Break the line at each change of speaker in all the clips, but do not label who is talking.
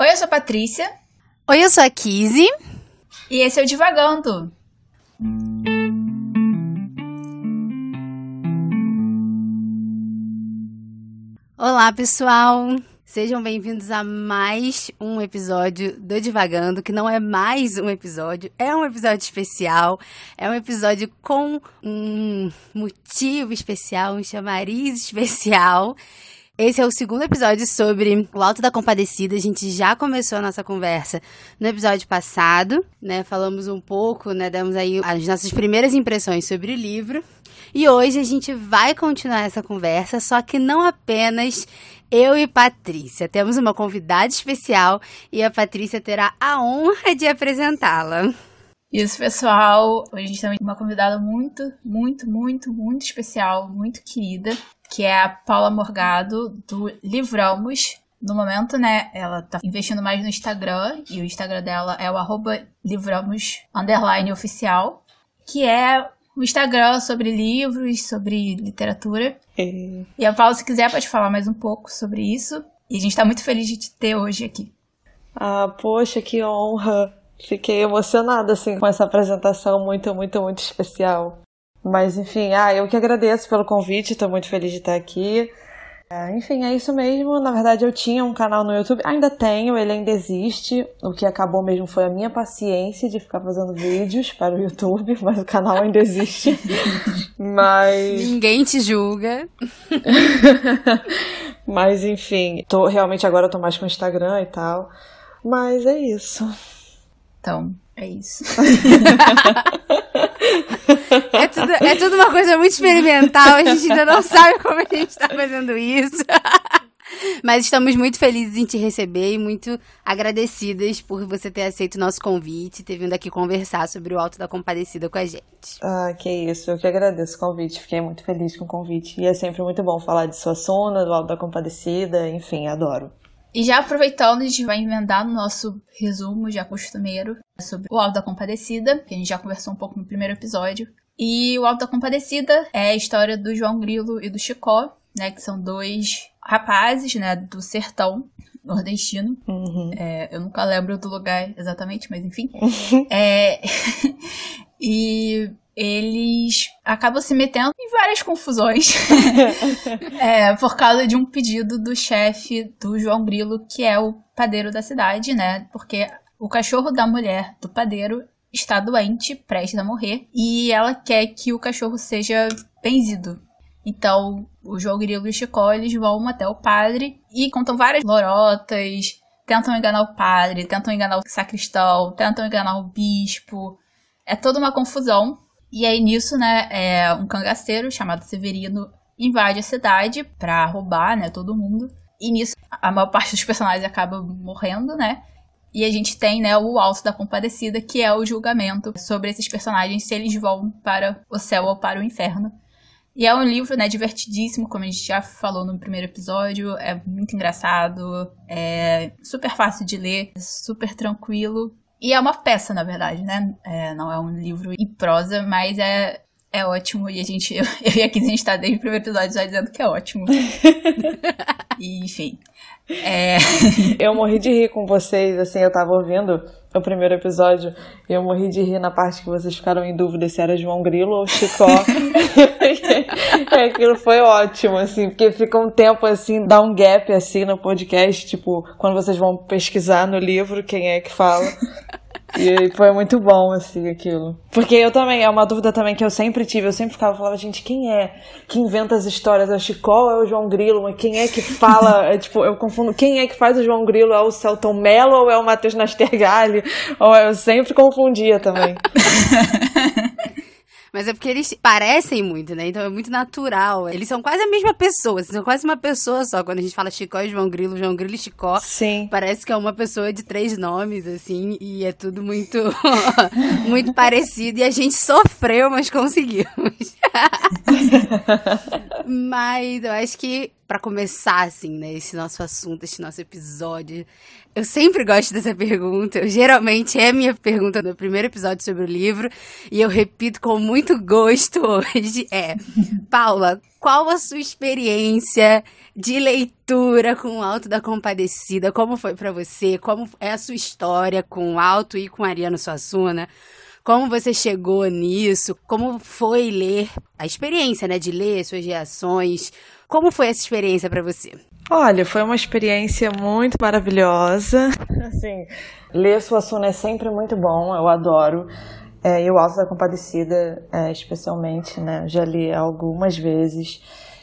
Oi, eu sou a Patrícia.
Oi, eu sou a Kizzy.
E esse é o Divagando.
Olá, pessoal! Sejam bem-vindos a mais um episódio do Divagando, que não é mais um episódio, é um episódio especial, é um episódio com um motivo especial, um chamariz especial. Esse é o segundo episódio sobre o Alto da Compadecida. A gente já começou a nossa conversa no episódio passado, né? Falamos um pouco, né? Demos aí as nossas primeiras impressões sobre o livro. E hoje a gente vai continuar essa conversa, só que não apenas eu e Patrícia. Temos uma convidada especial e a Patrícia terá a honra de apresentá-la.
Isso, pessoal. Hoje a gente tem uma convidada muito, muito, muito, muito especial, muito querida que é a Paula Morgado, do Livramos. No momento, né, ela tá investindo mais no Instagram, e o Instagram dela é o arroba livramos, oficial, que é o Instagram sobre livros, sobre literatura. É. E a Paula, se quiser, pode falar mais um pouco sobre isso. E a gente tá muito feliz de te ter hoje aqui.
Ah, poxa, que honra! Fiquei emocionada, assim, com essa apresentação muito, muito, muito especial. Mas enfim, ah, eu que agradeço pelo convite, estou muito feliz de estar aqui. É, enfim, é isso mesmo. Na verdade, eu tinha um canal no YouTube, ainda tenho, ele ainda existe. O que acabou mesmo foi a minha paciência de ficar fazendo vídeos para o YouTube, mas o canal ainda existe. mas.
Ninguém te julga.
mas enfim, tô, realmente agora eu tô mais com o Instagram e tal. Mas é isso.
Então, é isso.
é, tudo, é tudo uma coisa muito experimental, a gente ainda não sabe como a gente está fazendo isso. Mas estamos muito felizes em te receber e muito agradecidas por você ter aceito o nosso convite e ter vindo aqui conversar sobre o Alto da Compadecida com a gente.
Ah, que isso. Eu que agradeço o convite. Fiquei muito feliz com o convite. E é sempre muito bom falar de Suassuna, do Alto da Compadecida. Enfim, adoro.
E já aproveitando, a gente vai emendar no nosso resumo já costumeiro sobre o Alto da Compadecida, que a gente já conversou um pouco no primeiro episódio. E o Alto da Compadecida é a história do João Grilo e do Chicó, né, que são dois rapazes, né, do sertão nordestino. Uhum. É, eu nunca lembro do lugar exatamente, mas enfim. é, e eles acabam se metendo em várias confusões é, por causa de um pedido do chefe do João Grilo, que é o padeiro da cidade, né? Porque o cachorro da mulher do padeiro está doente, prestes a morrer, e ela quer que o cachorro seja benzido. Então, o João Grilo e o Chicó, eles vão até o padre e contam várias lorotas, tentam enganar o padre, tentam enganar o sacristão, tentam enganar o bispo. É toda uma confusão. E aí nisso, né, é, um cangaceiro chamado Severino invade a cidade pra roubar, né, todo mundo. E nisso a maior parte dos personagens acaba morrendo, né? E a gente tem, né, o Alto da Compadecida, que é o julgamento sobre esses personagens, se eles vão para o céu ou para o inferno. E é um livro, né, divertidíssimo, como a gente já falou no primeiro episódio. É muito engraçado, é super fácil de ler, super tranquilo. E é uma peça, na verdade, né? É, não é um livro em prosa, mas é, é ótimo. E a gente, eu, eu e a Kiz, a gente tá desde o primeiro episódio já dizendo que é ótimo. e, enfim. É...
Eu morri de rir com vocês, assim, eu tava ouvindo o primeiro episódio e eu morri de rir na parte que vocês ficaram em dúvida se era João Grilo ou Chicó. Aquilo foi ótimo, assim, porque fica um tempo assim, dá um gap assim no podcast, tipo, quando vocês vão pesquisar no livro quem é que fala. E foi muito bom, assim, aquilo. Porque eu também, é uma dúvida também que eu sempre tive. Eu sempre ficava, falava, gente, quem é que inventa as histórias? É o Chicó ou é o João Grilo? Mas quem é que fala? É, tipo, eu confundo. Quem é que faz o João Grilo? É o Celton Mello ou é o Matheus Nastergalli? Ou eu sempre confundia também.
Mas é porque eles parecem muito, né? Então é muito natural. Eles são quase a mesma pessoa, são quase uma pessoa só. Quando a gente fala Chicó e João Grilo, João Grilo e Chicó.
Sim.
Parece que é uma pessoa de três nomes, assim, e é tudo muito, muito parecido. E a gente sofreu, mas conseguimos. mas eu acho que para começar, assim, né, esse nosso assunto, esse nosso episódio, eu sempre gosto dessa pergunta. Eu, geralmente é minha pergunta no primeiro episódio sobre o livro. E eu repito com muito gosto hoje. É, Paula, qual a sua experiência de leitura com o Alto da Compadecida? Como foi para você? Como é a sua história com o Alto e com Ariano Suassuna? Como você chegou nisso? Como foi ler a experiência, né, de ler suas reações? Como foi essa experiência para você?
Olha, foi uma experiência muito maravilhosa. Assim, ler Suassuna é sempre muito bom, eu adoro. É, e o Alto da Compadecida, é, especialmente, né? Já li algumas vezes.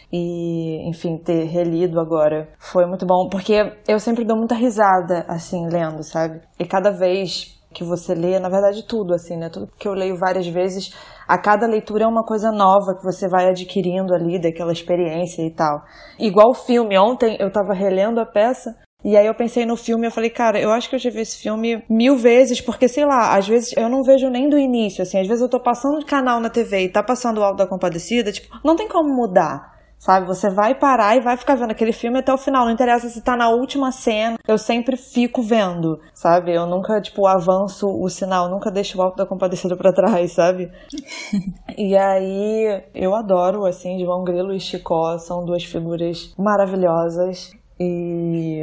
E, enfim, ter relido agora foi muito bom, porque eu sempre dou muita risada, assim, lendo, sabe? E cada vez que você lê, na verdade, tudo, assim, né? Tudo que eu leio várias vezes, a cada leitura é uma coisa nova que você vai adquirindo ali daquela experiência e tal. Igual o filme, ontem eu tava relendo a peça. E aí eu pensei no filme, eu falei, cara, eu acho que eu já vi esse filme mil vezes, porque sei lá, às vezes eu não vejo nem do início, assim, às vezes eu tô passando de canal na TV e tá passando o Alto da Compadecida, tipo, não tem como mudar sabe? Você vai parar e vai ficar vendo aquele filme até o final. Não interessa se tá na última cena, eu sempre fico vendo, sabe? Eu nunca, tipo, avanço o sinal, nunca deixo o Alto da Compadecida pra trás, sabe? e aí, eu adoro, assim, João Grilo e Chicó são duas figuras maravilhosas. E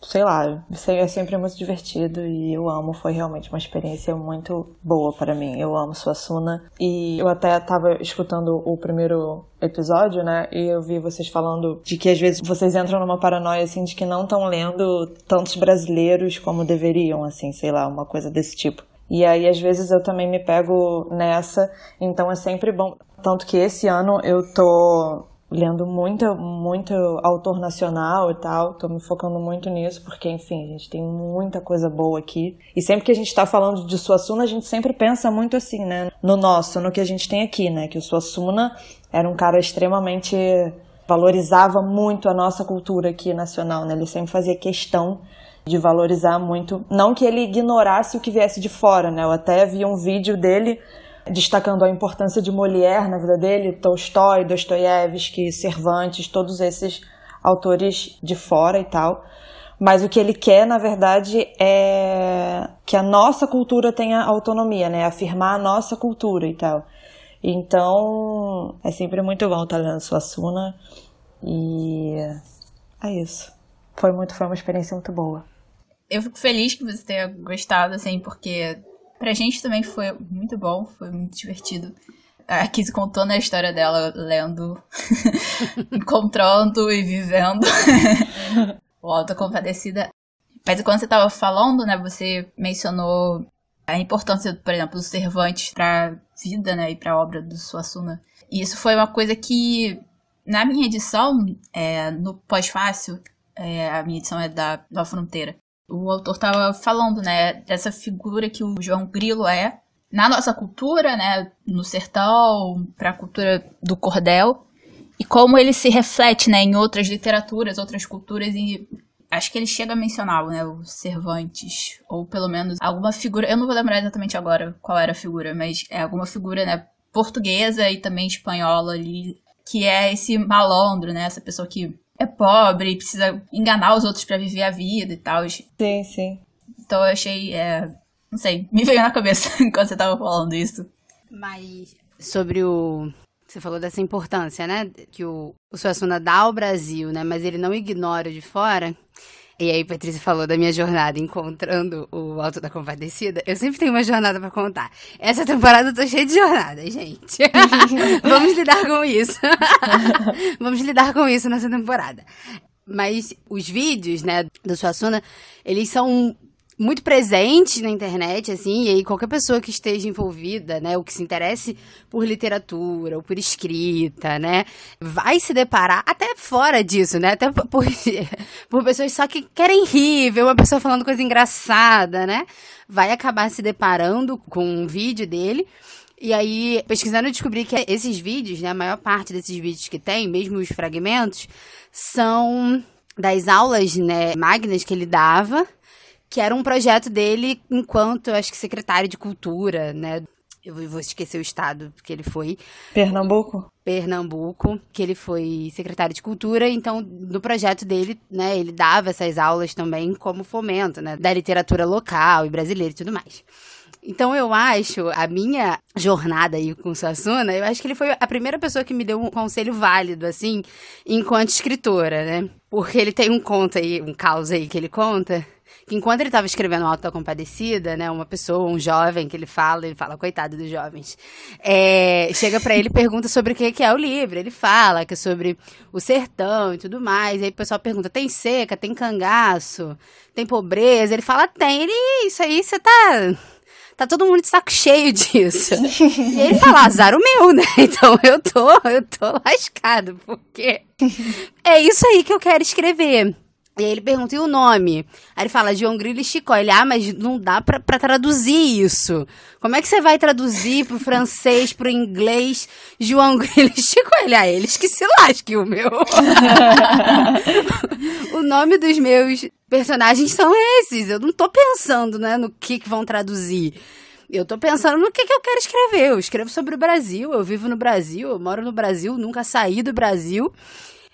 sei lá, é sempre muito divertido e eu amo. Foi realmente uma experiência muito boa para mim. Eu amo Suassuna. E eu até tava escutando o primeiro episódio, né? E eu vi vocês falando de que às vezes vocês entram numa paranoia assim de que não estão lendo tantos brasileiros como deveriam, assim, sei lá, uma coisa desse tipo. E aí, às vezes, eu também me pego nessa, então é sempre bom. Tanto que esse ano eu tô lendo muito, muito autor nacional e tal. Tô me focando muito nisso, porque, enfim, a gente tem muita coisa boa aqui. E sempre que a gente tá falando de Suassuna, a gente sempre pensa muito assim, né? No nosso, no que a gente tem aqui, né? Que o Suassuna era um cara extremamente. valorizava muito a nossa cultura aqui nacional, né? Ele sempre fazia questão de valorizar muito. Não que ele ignorasse o que viesse de fora, né? Eu até vi um vídeo dele destacando a importância de Molière na vida dele, Tolstói, Dostoiévski, Cervantes, todos esses autores de fora e tal. Mas o que ele quer, na verdade, é que a nossa cultura tenha autonomia, né? Afirmar a nossa cultura e tal. Então, é sempre muito bom estar lendo Suassuna. E é isso. Foi muito, foi uma experiência muito boa.
Eu fico feliz que você tenha gostado, assim, porque Pra gente também foi muito bom, foi muito divertido. A Kizzy contou na história dela, lendo, encontrando e vivendo o Alta Compadecida. Mas quando você estava falando, né, você mencionou a importância, por exemplo, dos Cervantes para a vida, né, e para a obra do Suassuna. E isso foi uma coisa que, na minha edição, é, no pós-fácil, é, a minha edição é da Nova Fronteira, o autor estava falando, né, dessa figura que o João Grilo é na nossa cultura, né, no sertão, para a cultura do cordel, e como ele se reflete, né, em outras literaturas, outras culturas e acho que ele chega a mencionar, né, o Cervantes, ou pelo menos alguma figura, eu não vou lembrar exatamente agora qual era a figura, mas é alguma figura, né, portuguesa e também espanhola ali, que é esse malandro, né, essa pessoa que é pobre, precisa enganar os outros para viver a vida e tal.
Sim, sim.
Então eu achei, é, não sei, me veio na cabeça quando você tava falando isso.
Mas sobre o você falou dessa importância, né, que o, o Suassuna dá ao Brasil, né, mas ele não ignora de fora. E aí, Patrícia falou da minha jornada encontrando o Alto da Compadecida. Eu sempre tenho uma jornada para contar. Essa temporada eu tô cheia de jornadas, gente. Vamos lidar com isso. Vamos lidar com isso nessa temporada. Mas os vídeos, né, do Suassuna, eles são muito presente na internet, assim, e aí qualquer pessoa que esteja envolvida, né, ou que se interesse por literatura ou por escrita, né, vai se deparar até fora disso, né, até por, por pessoas só que querem rir, ver uma pessoa falando coisa engraçada, né, vai acabar se deparando com um vídeo dele. E aí, pesquisando, eu descobri que esses vídeos, né, a maior parte desses vídeos que tem, mesmo os fragmentos, são das aulas, né, magnas que ele dava que era um projeto dele enquanto, acho que, secretário de cultura, né? eu vou esquecer o estado que ele foi.
Pernambuco?
Pernambuco, que ele foi secretário de cultura, então no projeto dele, né, ele dava essas aulas também como fomento, né, da literatura local e brasileira e tudo mais. Então eu acho, a minha jornada aí com o Suassuna, eu acho que ele foi a primeira pessoa que me deu um conselho válido, assim, enquanto escritora, né? Porque ele tem um conto aí, um caos aí que ele conta, que enquanto ele estava escrevendo Alta Compadecida, né, uma pessoa, um jovem que ele fala, ele fala, coitado dos jovens, é, chega para ele e pergunta sobre o que, que é o livro. Ele fala que é sobre o sertão e tudo mais. E aí o pessoal pergunta: tem seca, tem cangaço, tem pobreza? Ele fala: tem. Ele, isso aí você tá tá todo mundo de saco cheio disso. e ele fala, azar o meu, né? Então eu tô, eu tô lascado, porque é isso aí que eu quero escrever. E aí ele pergunta, e o nome? Aí ele fala, João Grilo e Chicó. Ele, ah, mas não dá pra, pra traduzir isso. Como é que você vai traduzir pro francês, pro inglês, João Grilo e Chicó? Ele, ah, eles que se lasquem o meu. o nome dos meus personagens são esses. Eu não tô pensando, né, no que, que vão traduzir. Eu tô pensando no que, que eu quero escrever. Eu escrevo sobre o Brasil, eu vivo no Brasil, eu moro no Brasil, nunca saí do Brasil.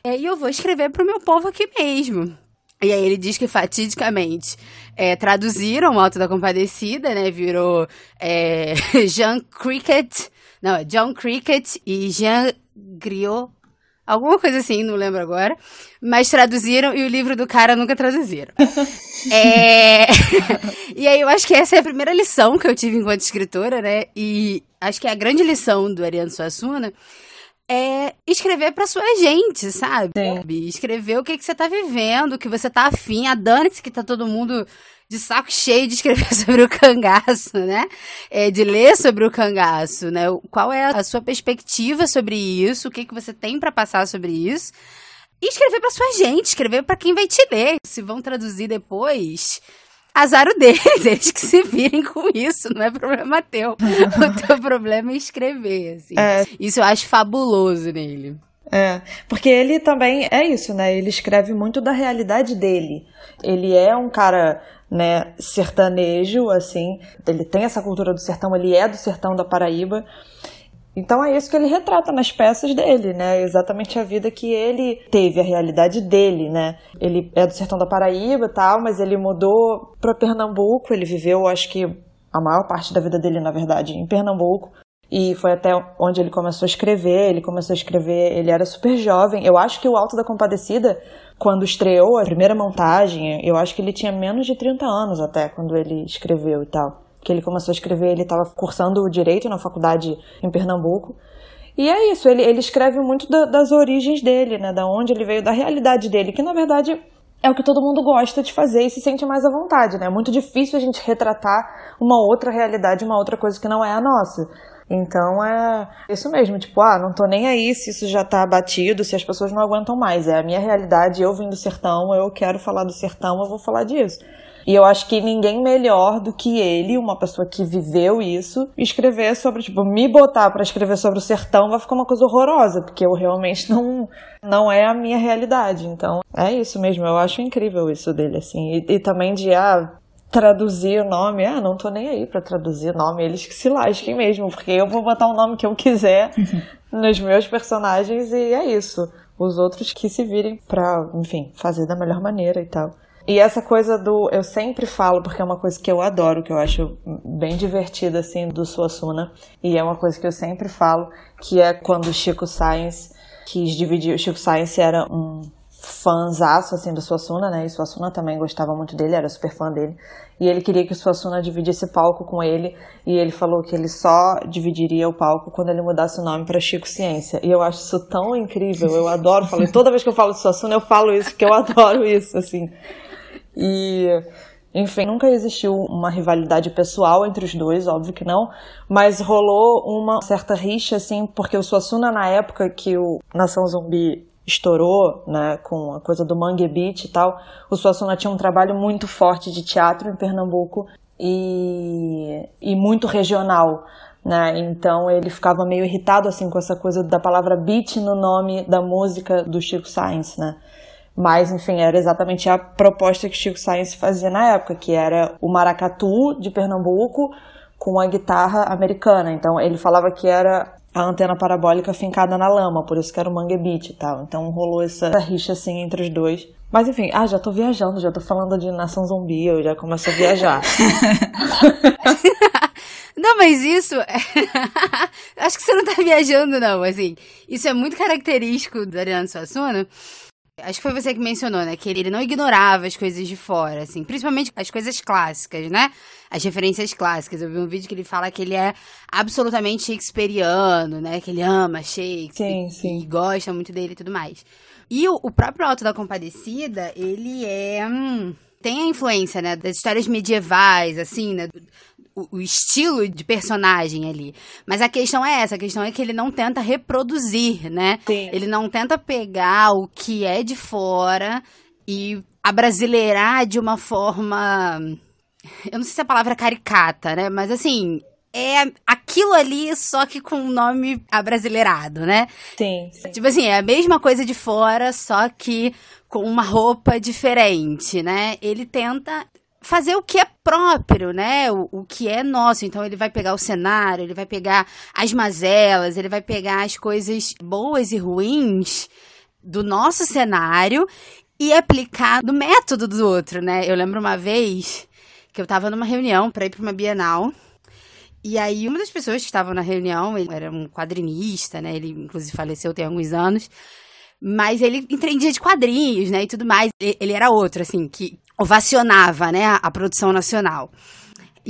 É, e eu vou escrever pro meu povo aqui mesmo. E aí ele diz que fatidicamente é, traduziram o Alto da Compadecida, né? Virou é, Jean Cricket, não, é John Cricket e Jean Griot, alguma coisa assim, não lembro agora. Mas traduziram e o livro do cara nunca traduziram. é... e aí eu acho que essa é a primeira lição que eu tive enquanto escritora, né? E acho que é a grande lição do Ariano Suassuna é escrever pra sua gente, sabe? Sim. Escrever o que, que você tá vivendo, o que você tá afim. A Dane-se que tá todo mundo de saco cheio de escrever sobre o cangaço, né? É, de ler sobre o cangaço, né? Qual é a sua perspectiva sobre isso? O que, que você tem para passar sobre isso? E escrever para sua gente, escrever para quem vai te ler. Se vão traduzir depois, azar o deles, eles que se virem com isso, não é problema teu. o teu problema é escrever, assim. É. Isso eu acho fabuloso nele.
É, porque ele também é isso, né? Ele escreve muito da realidade dele. Ele é um cara, né, sertanejo, assim. Ele tem essa cultura do sertão, ele é do sertão da Paraíba. Então é isso que ele retrata nas peças dele, né? Exatamente a vida que ele teve, a realidade dele, né? Ele é do sertão da Paraíba e tal, mas ele mudou para Pernambuco, ele viveu, acho que a maior parte da vida dele, na verdade, em Pernambuco. E foi até onde ele começou a escrever. Ele começou a escrever, ele era super jovem. Eu acho que o Alto da Compadecida, quando estreou a primeira montagem, eu acho que ele tinha menos de 30 anos até, quando ele escreveu e tal que ele começou a escrever, ele estava cursando direito na faculdade em Pernambuco. E é isso, ele, ele escreve muito da, das origens dele, né, da onde ele veio, da realidade dele, que na verdade é o que todo mundo gosta de fazer e se sente mais à vontade, né? É muito difícil a gente retratar uma outra realidade, uma outra coisa que não é a nossa. Então é isso mesmo, tipo, ah, não tô nem aí se isso já tá batido, se as pessoas não aguentam mais. É a minha realidade, eu vim do sertão, eu quero falar do sertão, eu vou falar disso. E eu acho que ninguém melhor do que ele, uma pessoa que viveu isso, escrever sobre, tipo, me botar para escrever sobre o sertão vai ficar uma coisa horrorosa, porque eu realmente não não é a minha realidade. Então, é isso mesmo, eu acho incrível isso dele assim. E, e também de ah, traduzir o nome, ah, não tô nem aí para traduzir o nome, eles que se lasquem mesmo, porque eu vou botar o nome que eu quiser nos meus personagens e é isso. Os outros que se virem pra, enfim, fazer da melhor maneira e tal. E essa coisa do. Eu sempre falo, porque é uma coisa que eu adoro, que eu acho bem divertida, assim, do Suassuna. E é uma coisa que eu sempre falo, que é quando o Chico Science quis dividir. O Chico Science era um fãzaço, assim, do Suassuna, né? E Suassuna também gostava muito dele, era super fã dele. E ele queria que o Suassuna dividisse palco com ele. E ele falou que ele só dividiria o palco quando ele mudasse o nome para Chico Ciência. E eu acho isso tão incrível, eu adoro. Falei, toda vez que eu falo de Suassuna, eu falo isso, porque eu adoro isso, assim. E, enfim, nunca existiu uma rivalidade pessoal entre os dois, óbvio que não, mas rolou uma certa rixa, assim, porque o Suassuna, na época que o Nação Zumbi estourou, né, com a coisa do Mangue Beat e tal, o Suassuna tinha um trabalho muito forte de teatro em Pernambuco e, e muito regional. Né? Então ele ficava meio irritado assim com essa coisa da palavra beat no nome da música do Chico Sainz, né? Mas, enfim, era exatamente a proposta que Chico Science fazia na época, que era o maracatu de Pernambuco com a guitarra americana. Então ele falava que era a antena parabólica fincada na lama, por isso que era o Mangue Beat e tal. Então rolou essa rixa assim entre os dois. Mas enfim, ah, já tô viajando, já tô falando de Nação Zumbi, eu já começo a viajar.
Não, mas isso. Acho que você não tá viajando, não. Assim, isso é muito característico do Ariano Suassuna. Acho que foi você que mencionou, né? Que ele não ignorava as coisas de fora, assim. Principalmente as coisas clássicas, né? As referências clássicas. Eu vi um vídeo que ele fala que ele é absolutamente shakespeariano, né? Que ele ama Shakespeare.
Sim, sim.
E gosta muito dele e tudo mais. E o, o próprio Alto da Compadecida, ele é... Hum, tem a influência, né? Das histórias medievais, assim, né? O, o, estilo de personagem ali. Mas a questão é essa, a questão é que ele não tenta reproduzir, né?
Sim.
Ele não tenta pegar o que é de fora e abrasileirar de uma forma. Eu não sei se a palavra é caricata, né? Mas assim, é aquilo ali, só que com um nome abrasileirado, né?
Sim, sim.
Tipo assim, é a mesma coisa de fora, só que com uma roupa diferente, né? Ele tenta fazer o que é próprio, né? O, o que é nosso. Então ele vai pegar o cenário, ele vai pegar as mazelas, ele vai pegar as coisas boas e ruins do nosso cenário e aplicar no método do outro, né? Eu lembro uma vez que eu tava numa reunião para ir para uma Bienal. E aí, uma das pessoas que estavam na reunião, ele era um quadrinista, né? Ele, inclusive, faleceu tem alguns anos. Mas ele entendia de quadrinhos, né? E tudo mais. Ele era outro, assim, que ovacionava, né, a, a, produção nacional.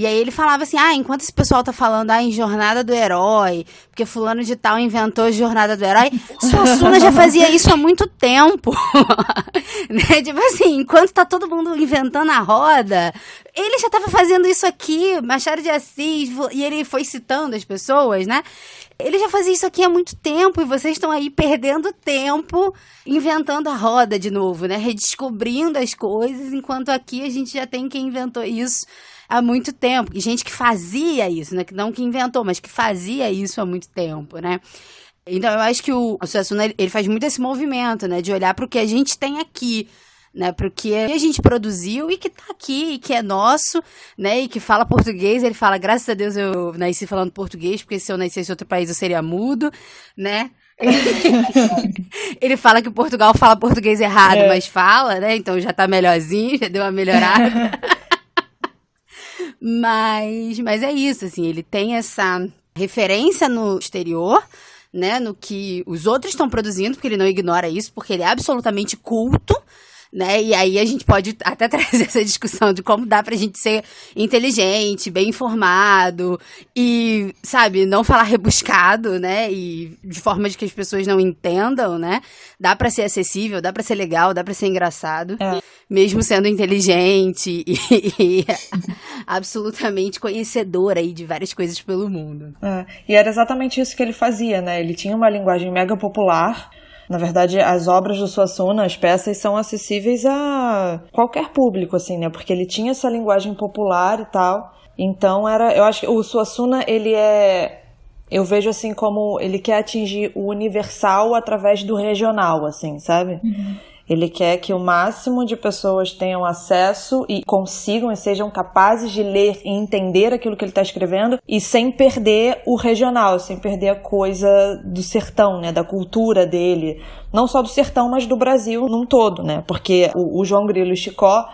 E aí ele falava assim, ah, enquanto esse pessoal tá falando ah, em Jornada do Herói, porque fulano de tal inventou Jornada do Herói, Suassuna já fazia isso há muito tempo. né? Tipo assim, enquanto tá todo mundo inventando a roda, ele já tava fazendo isso aqui, Machado de Assis, e ele foi citando as pessoas, né? Ele já fazia isso aqui há muito tempo e vocês estão aí perdendo tempo inventando a roda de novo, né? Redescobrindo as coisas, enquanto aqui a gente já tem quem inventou isso há muito tempo. E gente que fazia isso, né? Não que inventou, mas que fazia isso há muito tempo, né? Então eu acho que o, o Suassuna, ele faz muito esse movimento, né? De olhar para o que a gente tem aqui né? Porque a gente produziu e que tá aqui, e que é nosso, né? E que fala português. Ele fala, graças a Deus eu nasci falando português, porque se eu nascesse em outro país eu seria mudo, né? ele fala que Portugal fala português errado, é. mas fala, né? Então já tá melhorzinho, já deu uma melhorada. mas, mas é isso, assim, ele tem essa referência no exterior, né? No que os outros estão produzindo, porque ele não ignora isso, porque ele é absolutamente culto, né? E aí a gente pode até trazer essa discussão de como dá pra gente ser inteligente, bem informado e, sabe, não falar rebuscado, né? E de forma de que as pessoas não entendam, né? Dá para ser acessível, dá para ser legal, dá para ser engraçado, é. mesmo sendo inteligente e, e absolutamente conhecedor aí de várias coisas pelo mundo.
É. E era exatamente isso que ele fazia, né? Ele tinha uma linguagem mega popular na verdade, as obras do Suassuna, as peças, são acessíveis a qualquer público, assim, né? Porque ele tinha essa linguagem popular e tal. Então, era. Eu acho que o Suassuna, ele é. Eu vejo assim como ele quer atingir o universal através do regional, assim, sabe? Uhum. Ele quer que o máximo de pessoas tenham acesso e consigam e sejam capazes de ler e entender aquilo que ele está escrevendo e sem perder o regional, sem perder a coisa do sertão, né, da cultura dele, não só do sertão, mas do Brasil num todo, né? Porque o, o João Grilo e o Chicó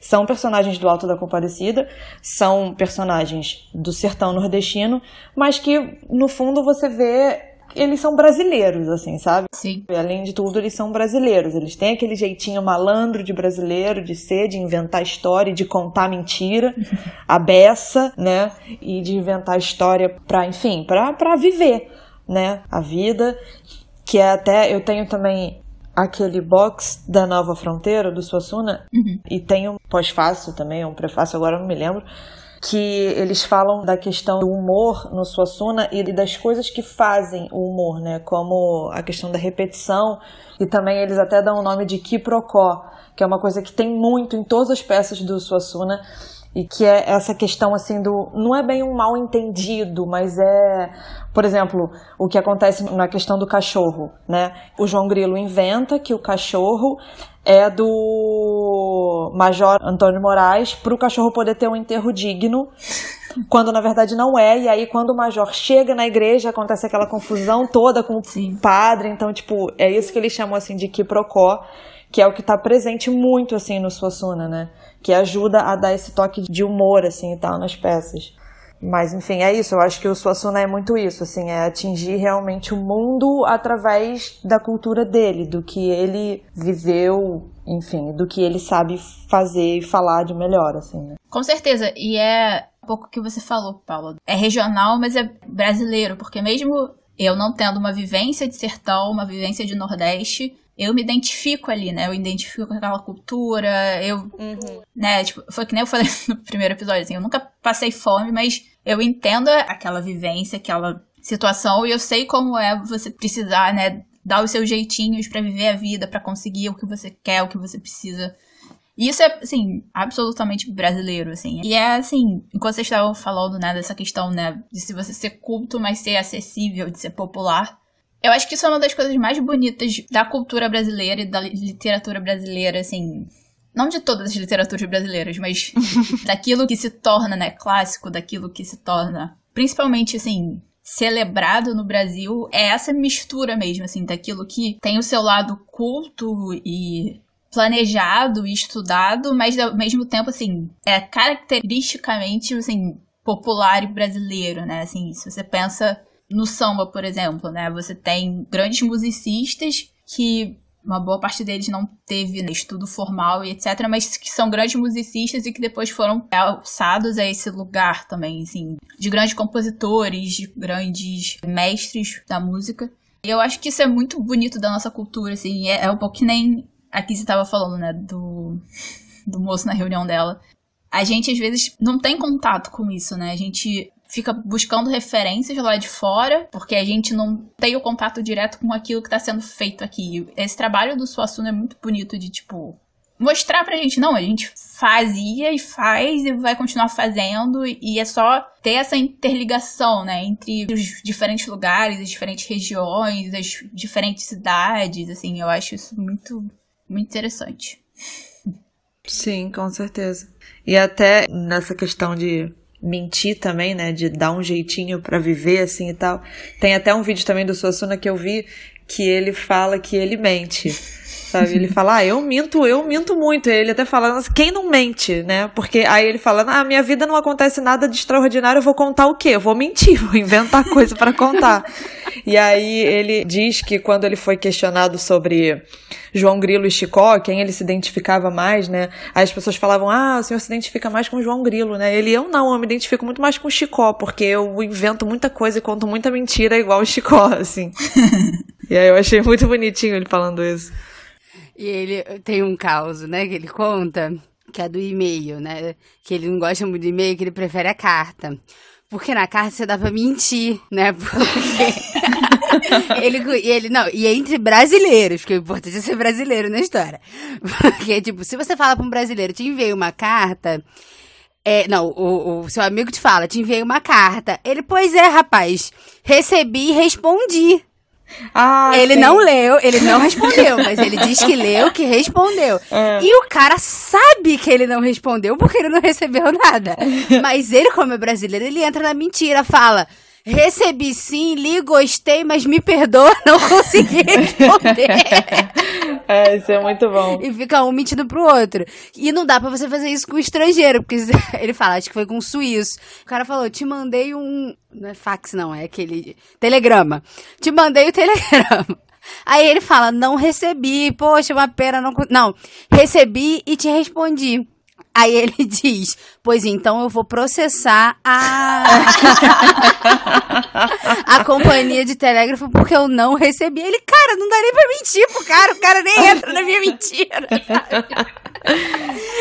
são personagens do Alto da Compadecida, são personagens do sertão nordestino, mas que no fundo você vê eles são brasileiros, assim, sabe?
Sim.
E, além de tudo, eles são brasileiros. Eles têm aquele jeitinho malandro de brasileiro, de ser, de inventar história, de contar mentira, a beça, né? E de inventar história pra, enfim, pra, pra viver, né? A vida. Que é até, eu tenho também aquele box da Nova Fronteira, do Suassuna, uhum. e tem um pós-fácil também, um prefácio, agora não me lembro, que eles falam da questão do humor no Suassuna e das coisas que fazem o humor, né? Como a questão da repetição e também eles até dão o nome de quiprocó, que é uma coisa que tem muito em todas as peças do Suassuna e que é essa questão assim do não é bem um mal entendido, mas é, por exemplo, o que acontece na questão do cachorro, né? O João Grilo inventa que o cachorro é do Major Antônio Moraes para o cachorro poder ter um enterro digno quando na verdade não é. E aí, quando o major chega na igreja, acontece aquela confusão toda com
Sim.
o padre. Então, tipo, é isso que eles chamam assim de quiprocó, que é o que tá presente muito assim no Suassuna, né? Que ajuda a dar esse toque de humor, assim, e tal, nas peças. Mas, enfim, é isso. Eu acho que o Suassuna é muito isso, assim, é atingir realmente o mundo através da cultura dele, do que ele viveu, enfim, do que ele sabe fazer e falar de melhor, assim, né?
Com certeza. E é pouco que você falou, Paula. É regional, mas é brasileiro, porque mesmo eu não tendo uma vivência de sertão, uma vivência de Nordeste, eu me identifico ali, né? Eu identifico com aquela cultura, eu,
Uhum.
né, tipo, foi que nem eu falei no primeiro episódio, assim, eu nunca passei fome, mas eu entendo aquela vivência, aquela situação, e eu sei como é você precisar, né, dar os seus jeitinhos pra viver a vida, pra conseguir o que você quer, o que você precisa. E isso é, assim, absolutamente brasileiro, assim. E é, assim, enquanto vocês estavam falando, né, dessa questão, né, de se você ser culto, mas ser acessível, de ser popular, eu acho que isso é uma das coisas mais bonitas da cultura brasileira e da literatura brasileira, assim. Não de todas as literaturas brasileiras, mas daquilo que se torna, né, clássico, daquilo que se torna, principalmente, assim, celebrado no Brasil, é essa mistura mesmo, assim, daquilo que tem o seu lado culto e planejado e estudado, mas ao mesmo tempo, assim, é caracteristicamente, assim, popular e brasileiro, né? Assim, se você pensa no samba, por exemplo, né? Você tem grandes musicistas que uma boa parte deles não teve né, estudo formal e etc, mas que são grandes musicistas e que depois foram alçados a esse lugar também, assim, de grandes compositores, de grandes mestres da música. E eu acho que isso é muito bonito da nossa cultura, assim, é, é um pouco que nem aqui você estava falando, né, do, do moço na reunião dela. A gente, às vezes, não tem contato com isso, né? A gente fica buscando referências lá de fora, porque a gente não tem o contato direto com aquilo que está sendo feito aqui. Esse trabalho do Suassuna é muito bonito de, tipo, mostrar pra gente, não, a gente fazia e faz e vai continuar fazendo, e é só ter essa interligação, né, entre os diferentes lugares, as diferentes regiões, as diferentes cidades, assim, eu acho isso muito, muito interessante.
Sim, com certeza. E até nessa questão de mentir também, né, de dar um jeitinho para viver assim e tal. Tem até um vídeo também do Suassuna que eu vi que ele fala que ele mente. Sabe? Ele fala, ah, eu minto, eu minto muito. Ele até fala, quem não mente, né? Porque aí ele fala, ah, minha vida não acontece nada de extraordinário, eu vou contar o quê? Eu vou mentir, vou inventar coisa para contar. E aí ele diz que quando ele foi questionado sobre João Grilo e Chicó, quem ele se identificava mais, né? Aí as pessoas falavam, ah, o senhor se identifica mais com João Grilo, né? Ele, eu não, eu me identifico muito mais com Chicó, porque eu invento muita coisa e conto muita mentira igual o Chicó, assim. e aí eu achei muito bonitinho ele falando isso.
E ele tem um caos, né, que ele conta, que é do e-mail, né? Que ele não gosta muito do e-mail, que ele prefere a carta. Porque na carta você dá pra mentir, né? Porque ele, ele, não, e entre brasileiros, porque o importante é ser brasileiro na história. Porque, tipo, se você fala pra um brasileiro, te enviei uma carta, é, não, o, o seu amigo te fala, te enviei uma carta. Ele, pois é, rapaz, recebi e respondi.
Ah,
ele
sim.
não leu, ele não respondeu, mas ele diz que leu, que respondeu.
É.
E o cara sabe que ele não respondeu porque ele não recebeu nada. Mas ele, como é brasileiro, ele entra na mentira, fala. Recebi sim, li, gostei, mas me perdoa, não consegui responder.
É, isso é muito bom.
e fica um mentindo pro outro. E não dá pra você fazer isso com o estrangeiro, porque ele fala, acho que foi com o suíço. O cara falou, te mandei um. Não é fax, não, é aquele. Telegrama. Te mandei o telegrama. Aí ele fala, não recebi, poxa, uma pena, não. Não, recebi e te respondi. Aí ele diz, pois então eu vou processar a. a companhia de telégrafo porque eu não recebi. Ele, cara, não dá nem pra mentir pro cara, o cara nem entra na minha mentira.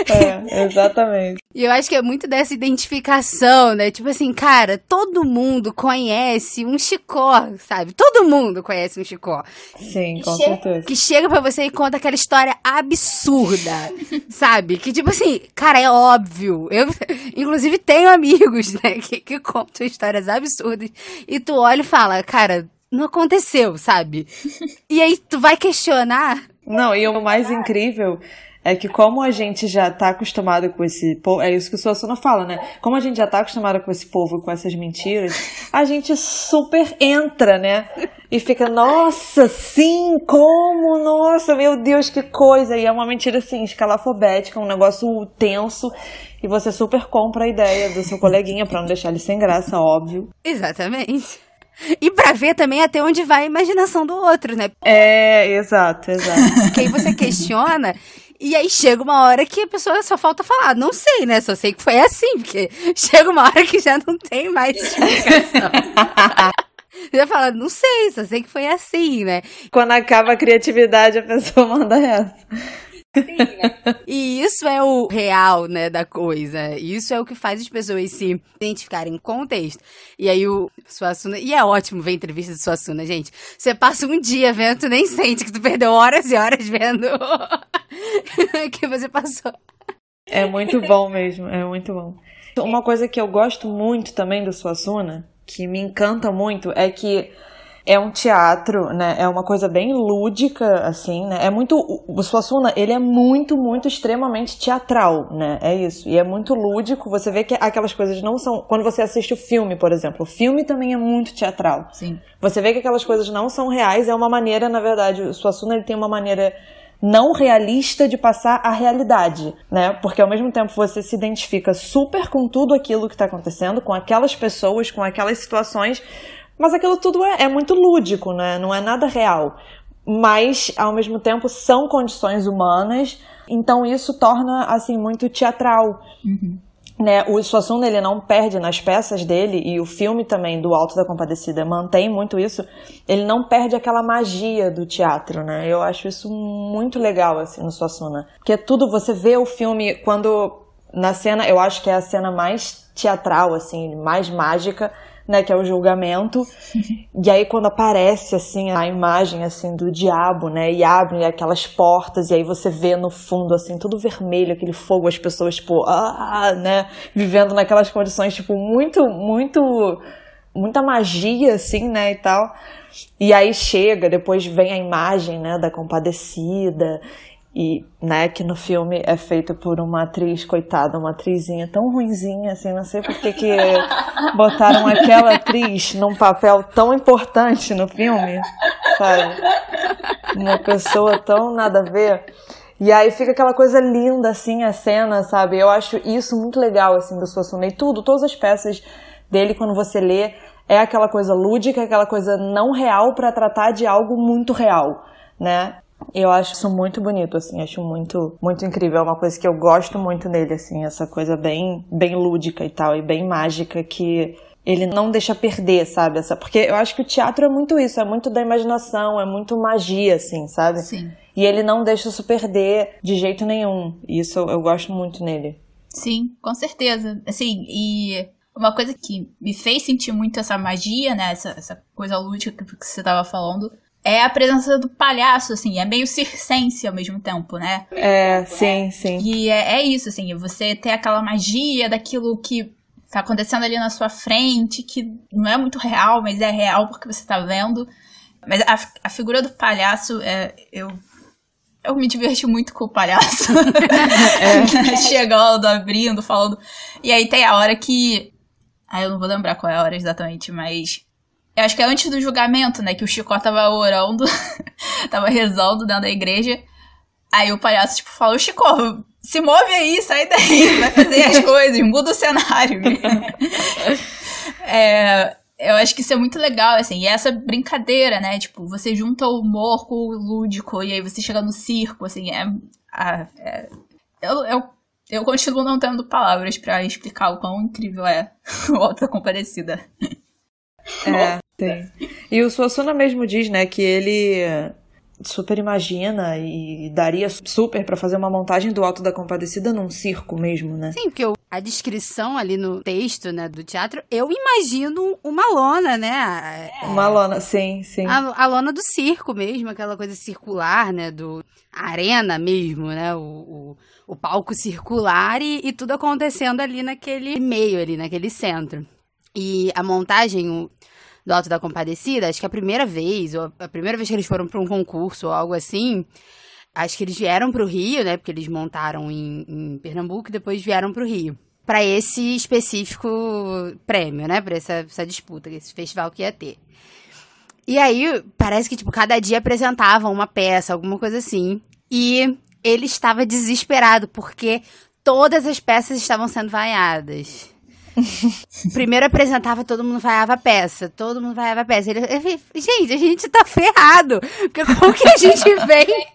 É, exatamente.
E eu acho que é muito dessa identificação, né? Tipo assim, cara, todo mundo conhece um chicó, sabe? Todo mundo conhece um chicó.
Sim, com certeza.
Que chega pra você e conta aquela história absurda, sabe? Que tipo assim, cara, é óbvio. Eu, inclusive, tenho amigos, né, que, que contam histórias absurdas. E tu olha e fala, cara, não aconteceu, sabe? E aí tu vai questionar.
Não, e o mais incrível é que como a gente já tá acostumado com esse povo, é isso que o Suassuna fala, né? Como a gente já tá acostumado com esse povo, com essas mentiras, a gente super entra, né? E fica, nossa, sim, como? Nossa, meu Deus, que coisa! E é uma mentira assim, escalafobética, um negócio tenso. E você super compra a ideia do seu coleguinha pra não deixar ele sem graça, óbvio.
Exatamente. E pra ver também até onde vai a imaginação do outro, né?
É, exato, exato.
Aí você questiona e aí chega uma hora que a pessoa só falta falar, não sei, né? Só sei que foi assim, porque chega uma hora que já não tem mais explicação. já fala, não sei, só sei que foi assim, né?
Quando acaba a criatividade, a pessoa manda essa.
e isso é o real, né, da coisa. Isso é o que faz as pessoas se identificarem com o texto. E aí o Suassuna... E é ótimo ver entrevista do Suassuna, gente. Você passa um dia vendo, tu nem sente que tu perdeu horas e horas vendo que você passou.
É muito bom mesmo, é muito bom. Uma coisa que eu gosto muito também do Suassuna, que me encanta muito, é que é um teatro, né? É uma coisa bem lúdica, assim, né? É muito. O Suassuna, ele é muito, muito extremamente teatral, né? É isso. E é muito lúdico. Você vê que aquelas coisas não são. Quando você assiste o filme, por exemplo, o filme também é muito teatral.
Sim.
Você vê que aquelas coisas não são reais, é uma maneira, na verdade, o Suassuna ele tem uma maneira não realista de passar a realidade, né? Porque ao mesmo tempo você se identifica super com tudo aquilo que está acontecendo, com aquelas pessoas, com aquelas situações, mas aquilo tudo é, é muito lúdico, né? Não é nada real. Mas, ao mesmo tempo, são condições humanas, então isso torna, assim, muito teatral.
Uhum.
Né, o Suassuna ele não perde nas peças dele e o filme também do Alto da Compadecida mantém muito isso. Ele não perde aquela magia do teatro, né? Eu acho isso muito legal assim no Suassuna, porque é tudo você vê o filme quando na cena, eu acho que é a cena mais teatral assim, mais mágica né, que é o julgamento. e aí quando aparece assim a imagem assim do diabo, né, e abrem aquelas portas e aí você vê no fundo assim tudo vermelho, aquele fogo, as pessoas tipo, ah, né, vivendo naquelas condições tipo muito, muito muita magia assim, né, e tal. E aí chega, depois vem a imagem, né, da compadecida e, né, que no filme é feito por uma atriz, coitada, uma atrizinha tão ruinzinha, assim, não sei por que que botaram aquela atriz num papel tão importante no filme, sabe? Uma pessoa tão nada a ver. E aí fica aquela coisa linda, assim, a cena, sabe? Eu acho isso muito legal, assim, do Suassuna. E tudo, todas as peças dele, quando você lê, é aquela coisa lúdica, aquela coisa não real para tratar de algo muito real, né? Eu acho isso muito bonito, assim, acho muito, muito incrível. É uma coisa que eu gosto muito nele, assim, essa coisa bem, bem lúdica e tal, e bem mágica que ele não deixa perder, sabe? Essa, porque eu acho que o teatro é muito isso, é muito da imaginação, é muito magia, assim, sabe?
Sim.
E ele não deixa isso perder de jeito nenhum. Isso eu, eu gosto muito nele.
Sim, com certeza. Assim, e uma coisa que me fez sentir muito essa magia, né? Essa, essa coisa lúdica que você estava falando, é a presença do palhaço, assim, é meio circense ao mesmo tempo, né?
É, sim, sim.
E é, é isso, assim, você ter aquela magia daquilo que tá acontecendo ali na sua frente, que não é muito real, mas é real porque você tá vendo. Mas a, a figura do palhaço, é, eu eu me diverti muito com o palhaço. é. Chegando, abrindo, falando. E aí tem a hora que. Ah, eu não vou lembrar qual é a hora exatamente, mas eu acho que é antes do julgamento, né? Que o Chicó tava orando, tava rezando dentro da igreja. Aí o palhaço, tipo, fala, o Chicó, se move aí, sai daí, vai fazer as coisas, muda o cenário. é, eu acho que isso é muito legal, assim, e essa brincadeira, né? Tipo, você junta o humor com o lúdico, e aí você chega no circo, assim, é. é eu, eu, eu continuo não tendo palavras para explicar o quão incrível é o Alta da Comparecida.
É, tem. E o Suassuna mesmo diz, né, que ele super imagina e daria super para fazer uma montagem do Alto da Compadecida num circo mesmo, né?
Sim, porque eu, a descrição ali no texto, né, do teatro, eu imagino uma lona, né?
É, uma lona, sim, sim.
A, a, lona do circo mesmo, aquela coisa circular, né, do arena mesmo, né, o, o, o palco circular e, e tudo acontecendo ali naquele meio ali, naquele centro. E a montagem do Alto da Compadecida, acho que a primeira vez, ou a primeira vez que eles foram para um concurso ou algo assim, acho que eles vieram para o Rio, né? Porque eles montaram em, em Pernambuco e depois vieram para o Rio. Para esse específico prêmio, né? Para essa, essa disputa, esse festival que ia ter. E aí, parece que, tipo, cada dia apresentavam uma peça, alguma coisa assim. E ele estava desesperado, porque todas as peças estavam sendo vaiadas. Primeiro apresentava, todo mundo vaiava a peça. Todo mundo vaiava a peça. Ele, ele, gente, a gente tá ferrado. Porque como que a gente vem?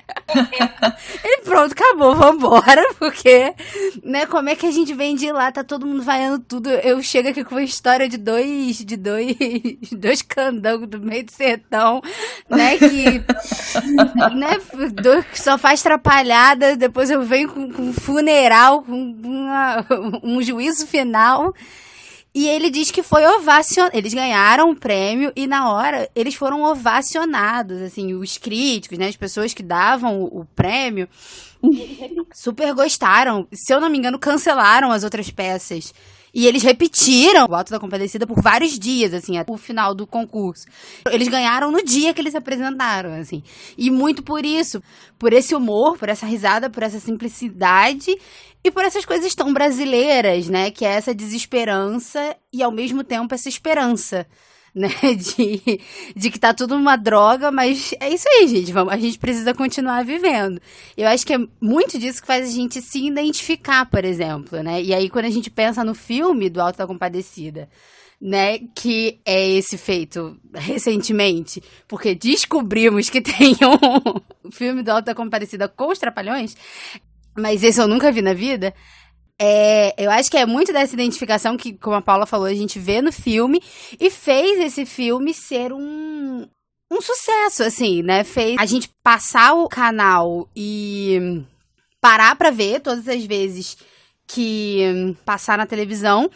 ele, pronto, acabou, vambora. Porque, né, como é que a gente vem de lá? Tá todo mundo vaiando tudo. Eu chego aqui com uma história de dois, de dois, dois candangos do meio do sertão, né, que, né, só faz atrapalhada. Depois eu venho com, com funeral, com uma, um juízo final. E ele diz que foi ovacionado. Eles ganharam o prêmio e na hora eles foram ovacionados, assim, os críticos, né, as pessoas que davam o, o prêmio super gostaram. Se eu não me engano, cancelaram as outras peças. E eles repetiram o Alto da Compadecida por vários dias, assim, até o final do concurso. Eles ganharam no dia que eles se apresentaram, assim. E muito por isso, por esse humor, por essa risada, por essa simplicidade e por essas coisas tão brasileiras, né? Que é essa desesperança e ao mesmo tempo essa esperança. Né, de, de que tá tudo uma droga, mas é isso aí, gente. Vamos, a gente precisa continuar vivendo. Eu acho que é muito disso que faz a gente se identificar, por exemplo, né? E aí, quando a gente pensa no filme do Alto da Compadecida, né, que é esse feito recentemente, porque descobrimos que tem um filme do Alto da Compadecida com os Trapalhões, mas esse eu nunca vi na vida. É, eu acho que é muito dessa identificação que, como a Paula falou, a gente vê no filme e fez esse filme ser um, um sucesso, assim, né? Fez a gente passar o canal e parar pra ver todas as vezes que passar na televisão.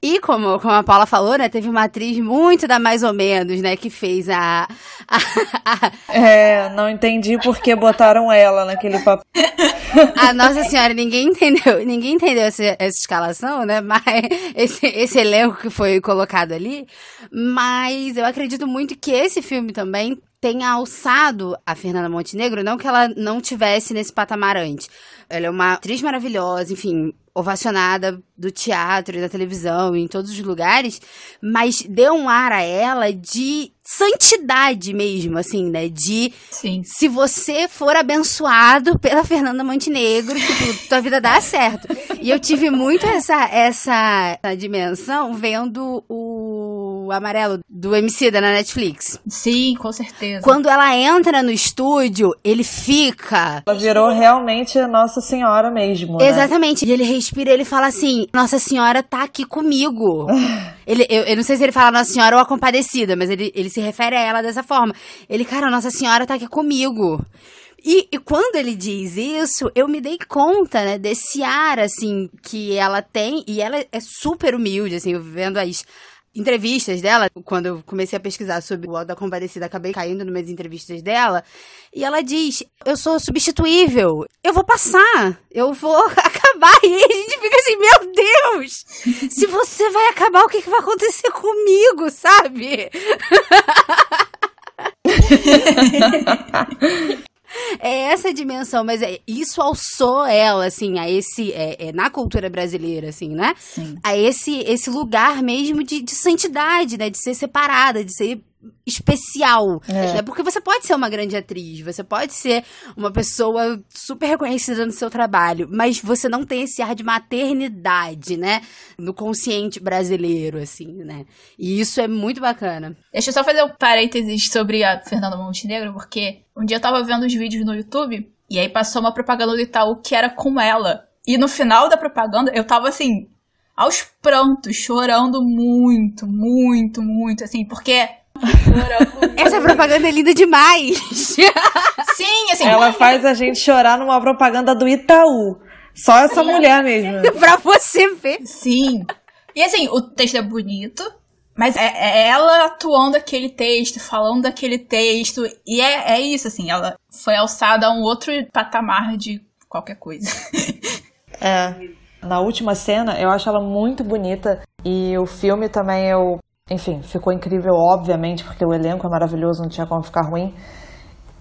E como, como a Paula falou, né, teve uma atriz muito da mais ou menos, né, que fez a, a,
a... É, não entendi por que botaram ela naquele papel.
A Nossa Senhora, ninguém entendeu, ninguém entendeu essa, essa escalação, né, mas esse, esse elenco que foi colocado ali, mas eu acredito muito que esse filme também tenha alçado a Fernanda Montenegro, não que ela não tivesse nesse patamar antes. Ela é uma atriz maravilhosa, enfim, ovacionada do teatro e da televisão, em todos os lugares, mas deu um ar a ela de santidade mesmo, assim, né? De
Sim.
se você for abençoado pela Fernanda Montenegro, tipo, tua vida dá certo. E eu tive muito essa, essa, essa dimensão vendo o Amarelo do MC da na Netflix.
Sim, com certeza.
Quando ela entra no estúdio, ele fica.
Ela virou realmente Nossa Senhora mesmo. Né?
Exatamente. E ele respira ele fala assim: Nossa Senhora tá aqui comigo. ele, eu, eu, não sei se ele fala Nossa Senhora ou a Compadecida, mas ele, ele se refere a ela dessa forma. Ele, cara, Nossa Senhora tá aqui comigo. E, e, quando ele diz isso, eu me dei conta, né, desse ar, assim, que ela tem. E ela é super humilde, assim, vendo as, entrevistas dela, quando eu comecei a pesquisar sobre o Alto da Compadecida, acabei caindo numas entrevistas dela, e ela diz: Eu sou substituível, eu vou passar, eu vou acabar. E a gente fica assim: Meu Deus, se você vai acabar, o que, que vai acontecer comigo, sabe? é essa dimensão, mas é, isso alçou ela, assim, a esse, é, é, na cultura brasileira, assim, né?
Sim.
A esse, esse lugar mesmo de, de santidade, né? De ser separada, de ser especial.
É.
Né? Porque você pode ser uma grande atriz, você pode ser uma pessoa super reconhecida no seu trabalho, mas você não tem esse ar de maternidade, né? No consciente brasileiro, assim, né? E isso é muito bacana.
Deixa eu só fazer um parênteses sobre a Fernanda Montenegro, porque um dia eu tava vendo os vídeos no YouTube e aí passou uma propaganda do Itaú que era com ela. E no final da propaganda eu tava assim, aos prantos, chorando muito, muito, muito, assim, porque
essa propaganda é linda demais.
Sim, assim.
Ela faz a gente chorar numa propaganda do Itaú. Só essa mulher mesmo.
pra você ver.
Sim. E assim, o texto é bonito, mas é, é ela atuando aquele texto, falando daquele texto. E é, é isso, assim, ela foi alçada a um outro patamar de qualquer coisa.
É. Na última cena, eu acho ela muito bonita. E o filme também eu enfim, ficou incrível, obviamente, porque o elenco é maravilhoso, não tinha como ficar ruim.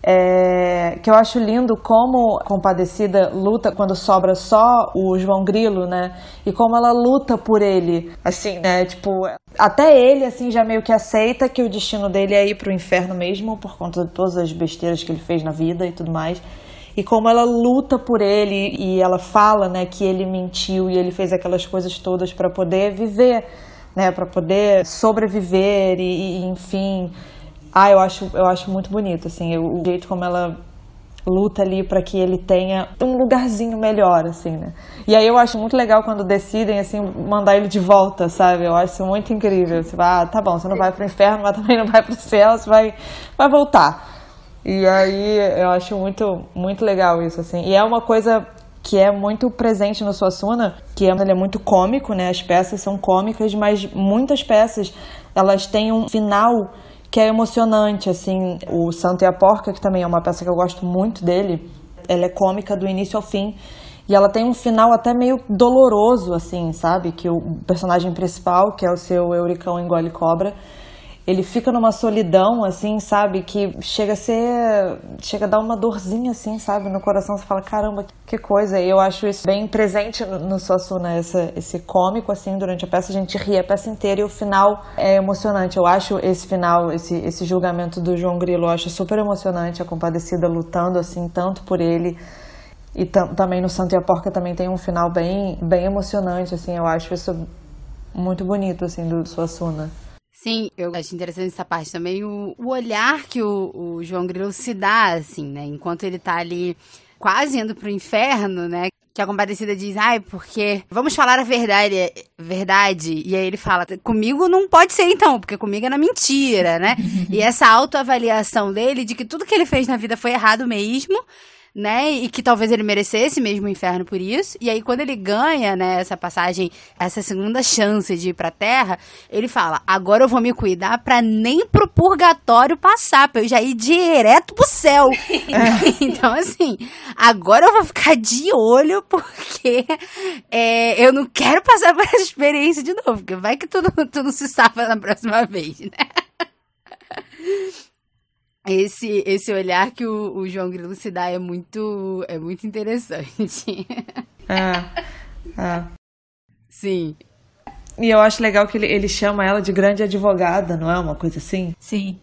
é, que eu acho lindo como Compadecida luta quando sobra só o João Grilo, né? E como ela luta por ele, assim, né? Tipo, até ele, assim, já meio que aceita que o destino dele é ir pro inferno mesmo, por conta de todas as besteiras que ele fez na vida e tudo mais e como ela luta por ele e ela fala, né, que ele mentiu e ele fez aquelas coisas todas para poder viver, né, para poder sobreviver e, e, enfim, ah, eu acho eu acho muito bonito assim, o jeito como ela luta ali para que ele tenha um lugarzinho melhor, assim, né? E aí eu acho muito legal quando decidem, assim, mandar ele de volta, sabe? Eu acho muito incrível. Você vai, ah, tá bom, você não vai pro inferno, mas também não vai pro céu, você vai, vai voltar. E aí eu acho muito, muito legal isso, assim. E é uma coisa que é muito presente no Suassuna, que é, ele é muito cômico, né? As peças são cômicas, mas muitas peças, elas têm um final que é emocionante, assim. O Santo e a Porca, que também é uma peça que eu gosto muito dele, ela é cômica do início ao fim. E ela tem um final até meio doloroso, assim, sabe? Que o personagem principal, que é o seu Euricão engole cobra, ele fica numa solidão, assim, sabe? Que chega a ser. chega a dar uma dorzinha, assim, sabe? No coração você fala, caramba, que coisa. E eu acho isso bem presente no Suassuna, essa, esse cômico, assim, durante a peça. A gente ri a peça inteira e o final é emocionante. Eu acho esse final, esse, esse julgamento do João Grilo, eu acho super emocionante. A compadecida lutando, assim, tanto por ele. E também no Santo e a Porca também tem um final bem, bem emocionante, assim. Eu acho isso muito bonito, assim, do Suassuna.
Sim, eu acho interessante essa parte também, o, o olhar que o, o, João Grilo se dá, assim, né? Enquanto ele tá ali quase indo pro inferno, né? Que a compadecida diz, ai, porque vamos falar a verdade, verdade. E aí ele fala, comigo não pode ser então, porque comigo é na mentira, né? e essa autoavaliação dele de que tudo que ele fez na vida foi errado mesmo né? E que talvez ele merecesse mesmo o inferno por isso. E aí, quando ele ganha, né, essa passagem, essa segunda chance de ir pra terra, ele fala: agora eu vou me cuidar pra nem pro purgatório passar, pra eu já ir direto pro céu. então, assim, agora eu vou ficar de olho, porque é, eu não quero passar por essa experiência de novo, porque vai que tu não, tu não se safa na próxima vez, né? esse esse olhar que o, o, João Grilo se dá é muito é muito interessante.
É. é.
Sim.
E eu acho legal que ele, ele chama ela de grande advogada, não é uma coisa assim?
Sim.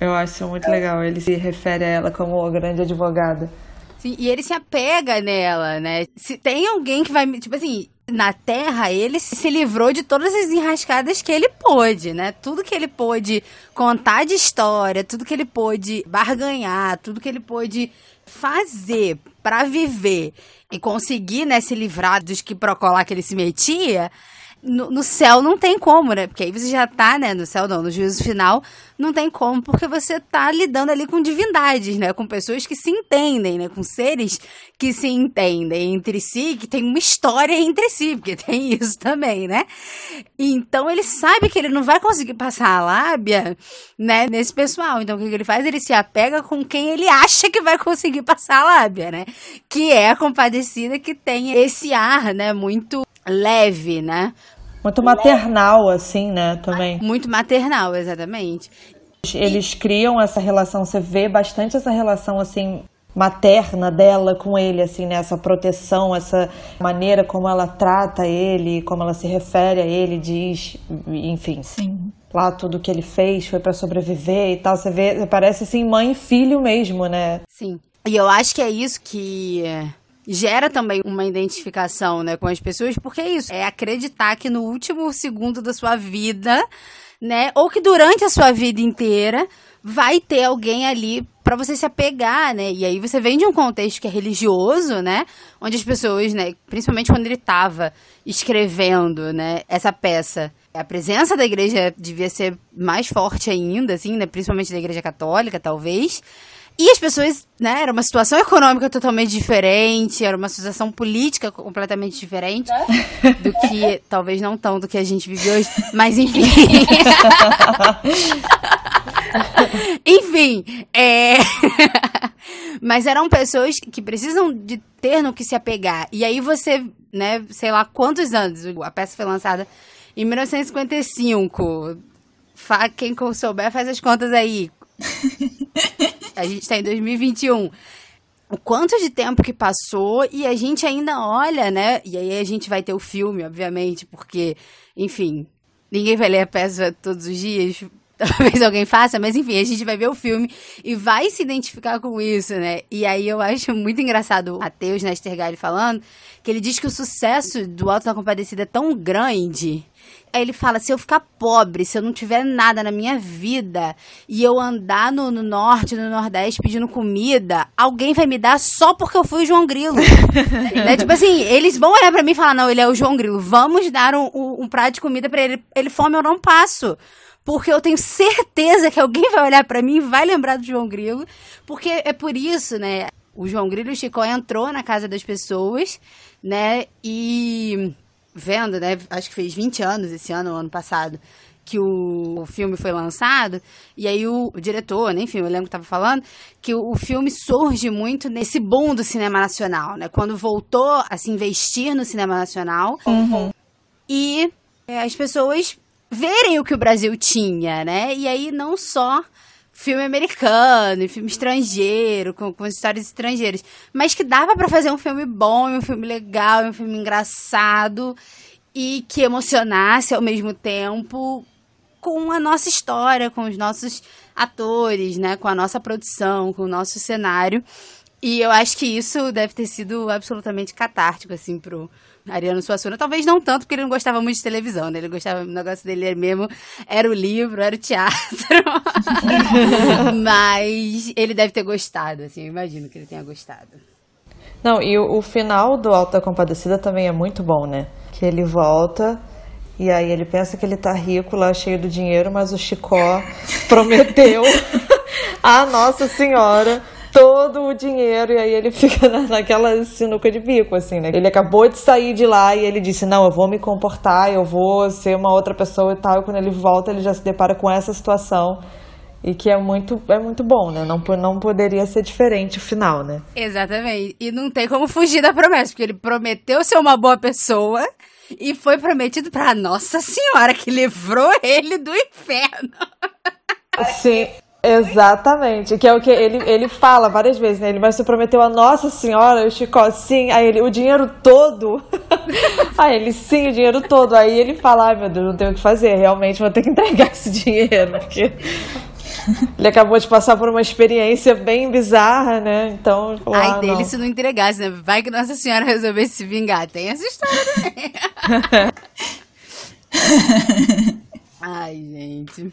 Eu acho muito legal. Ele se refere a ela como grande advogada.
Sim, e ele se apega nela, né? Se tem alguém que vai. Tipo assim, na Terra, ele se livrou de todas as enrascadas que ele pôde, né? Tudo que ele pôde contar de história, tudo que ele pôde barganhar, tudo que ele pôde fazer para viver e conseguir, né, se livrar dos que procolar que ele se metia, no, no, céu não tem como, né? Porque aí você já tá, né? No céu não, no juízo final, não tem como, porque você tá lidando ali com divindades, né? Com pessoas que se entendem, né? Com seres que se entendem entre si, que tem uma história entre si, porque tem isso também, né? Então ele sabe que ele não vai conseguir passar a lábia, né? Nesse pessoal. Então o que ele faz? Ele se apega com quem ele acha que vai conseguir passar a lábia, né? Que é a compadecida que tem esse ar, né? Muito leve, né?
Muito maternal, assim, né, também.
Muito maternal, exatamente.
Eles criam essa relação, você vê bastante essa relação, assim, materna dela com ele, assim, né? Essa proteção, essa maneira como ela trata ele, como ela se refere a ele, diz, enfim.
Sim.
Lá tudo que ele fez foi para sobreviver e tal. Você vê, parece assim mãe e filho mesmo, né?
Sim. E eu acho que é isso que gera também uma identificação, né, com as pessoas, porque é isso, é acreditar que no último segundo da sua vida, né, ou que durante a sua vida inteira vai ter alguém ali para você se apegar, né? E aí você vem de um contexto que é religioso, né? Onde as pessoas, né, principalmente quando ele estava escrevendo, né, essa peça, a presença da igreja devia ser mais forte ainda, assim, né, principalmente da igreja católica, talvez. E as pessoas, né, era uma situação econômica totalmente diferente, era uma situação política completamente diferente do que, talvez não tão do que a gente vive hoje, mas enfim. enfim, é... mas eram pessoas que precisam de ter no que se apegar. E aí você, né, sei lá quantos anos, a peça foi lançada em 1955. Quem souber faz as contas aí. A gente está em 2021 o quanto de tempo que passou e a gente ainda olha, né? E aí a gente vai ter o filme, obviamente, porque, enfim, ninguém vai ler a peça todos os dias, talvez alguém faça, mas enfim, a gente vai ver o filme e vai se identificar com isso, né? E aí eu acho muito engraçado o Matheus Nestergalli falando que ele diz que o sucesso do Alto da Compadecida é tão grande Aí ele fala: se eu ficar pobre, se eu não tiver nada na minha vida e eu andar no, no norte, no nordeste pedindo comida, alguém vai me dar só porque eu fui o João Grilo. né? Tipo assim, eles vão olhar para mim e falar: não, ele é o João Grilo, vamos dar um, um, um prato de comida para ele. Ele fome, eu não passo porque eu tenho certeza que alguém vai olhar para mim e vai lembrar do João Grilo, porque é por isso, né? O João Grilo e o Chico entrou na casa das pessoas, né? E vendo, né? Acho que fez 20 anos esse ano, ano passado, que o, o filme foi lançado. E aí o, o diretor, né, enfim, o elenco estava falando que o, o, filme surge muito nesse boom do cinema nacional, né? Quando voltou a se investir no cinema nacional.
Uhum.
E é, as pessoas verem o que o Brasil tinha, né? E aí não só filme americano, filme estrangeiro, com, com histórias estrangeiras. Mas que dava para fazer um filme bom, um filme legal, um filme engraçado e que emocionasse ao mesmo tempo com a nossa história, com os nossos atores, né, com a nossa produção, com o nosso cenário. E eu acho que isso deve ter sido absolutamente catártico, assim, pro, Ariano Suassuna. Talvez não tanto, porque ele não gostava muito de televisão, né? Ele gostava, o negócio dele mesmo era o livro, era o teatro. Mas ele deve ter gostado, assim, eu imagino que ele tenha gostado.
Não, e o, o final do Alta Compadecida também é muito bom, né? Que ele volta e aí ele pensa que ele tá rico lá, cheio do dinheiro, mas o Chicó prometeu a Nossa Senhora todo o dinheiro e aí ele fica na, naquela sinuca de bico, assim, né? Ele acabou de sair de lá e ele disse: Não, eu vou me comportar, eu vou ser uma outra pessoa e tal. E quando ele volta, ele já se depara com essa situação. E que é muito, é muito bom, né? Não, não poderia ser diferente o final, né?
Exatamente. E não tem como fugir da promessa, porque ele prometeu ser uma boa pessoa e foi prometido pra Nossa Senhora, que livrou ele do inferno.
Sim, Exatamente, que é o que ele, ele fala várias vezes, né? Ele vai se prometeu a Nossa Senhora, o Chicó, sim, aí ele, o dinheiro todo. aí ele, sim, o dinheiro todo. Aí ele fala, ai meu Deus, não tenho o que fazer, realmente vou ter que entregar esse dinheiro, porque ele acabou de passar por uma experiência bem bizarra, né? Então.
Falou, Ai, ah, dele não. se não entregasse, né? Vai que Nossa Senhora resolvesse se vingar. Tem essa história também. Ai, gente.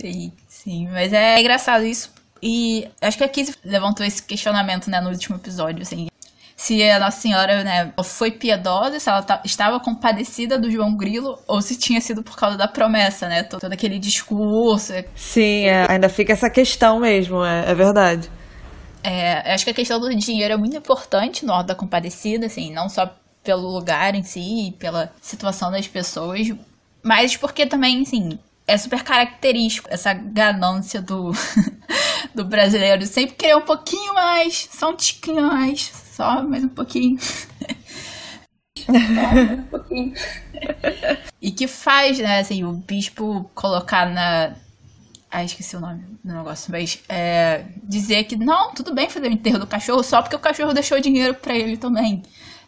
Sim, sim. Mas é engraçado isso. E acho que aqui levantou esse questionamento, né, no último episódio, assim. Se a Nossa Senhora, né, foi piedosa, se ela estava compadecida do João Grilo, ou se tinha sido por causa da promessa, né? Todo, todo aquele discurso.
Sim, é, ainda fica essa questão mesmo, é, é verdade.
É, acho que a questão do dinheiro é muito importante no Ordem da Compadecida, assim, não só pelo lugar em si, pela situação das pessoas, mas porque também, assim, é super característico essa ganância do, do brasileiro. Sempre querer um pouquinho mais, só um tiquinho mais, só mais um pouquinho. e que faz, né, assim, o bispo colocar na. Ah, esqueci o nome do negócio, mas é, dizer que não, tudo bem fazer o enterro do cachorro só porque o cachorro deixou dinheiro para ele também.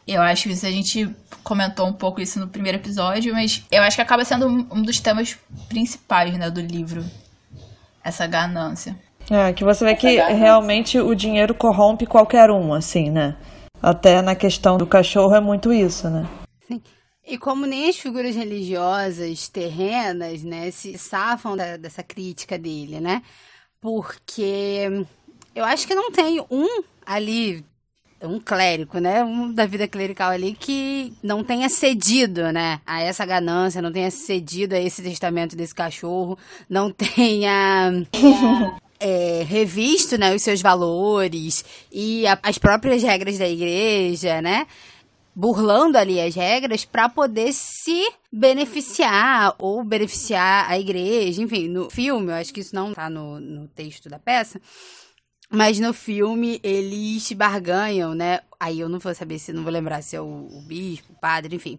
Eu acho que isso a gente comentou um pouco isso no primeiro episódio, mas eu acho que acaba sendo um dos temas principais, né, do livro. Essa ganância.
É, que você vê que realmente o dinheiro corrompe qualquer um, assim, né? Até na questão do cachorro é muito isso, né?
Sim. E como nem as figuras religiosas terrenas, né, se safam da, dessa crítica dele, né? Porque eu acho que não tem um ali um clérigo, né? Um da vida clerical ali que não tenha cedido, né? A essa ganância, não tenha cedido a esse testamento desse cachorro, não tenha. É, revisto né, os seus valores e a, as próprias regras da igreja, né? burlando ali as regras para poder se beneficiar ou beneficiar a igreja, enfim, no filme, eu acho que isso não tá no, no texto da peça, mas no filme eles barganham, né? Aí eu não vou saber se não vou lembrar se é o, o bispo, o padre, enfim.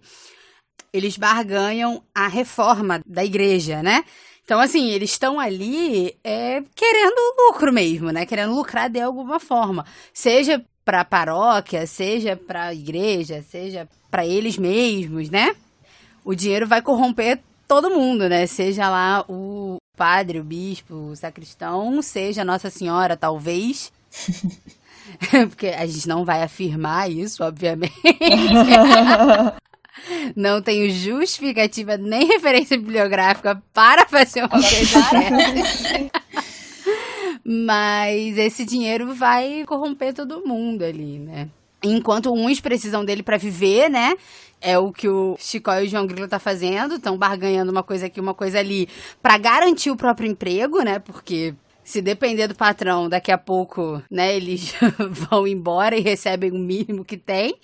Eles barganham a reforma da igreja, né? Então, assim, eles estão ali é, querendo lucro mesmo, né? Querendo lucrar de alguma forma. Seja para paróquia, seja para igreja, seja para eles mesmos, né? O dinheiro vai corromper todo mundo, né? Seja lá o padre, o bispo, o sacristão, seja Nossa Senhora, talvez. Porque a gente não vai afirmar isso, obviamente. não tenho justificativa nem referência bibliográfica para fazer uma coisa dessa. Mas esse dinheiro vai corromper todo mundo ali, né? Enquanto uns precisam dele para viver, né? É o que o Chicó e o João Grilo tá fazendo, estão barganhando uma coisa aqui, uma coisa ali, para garantir o próprio emprego, né? Porque se depender do patrão, daqui a pouco, né, eles vão embora e recebem o mínimo que tem,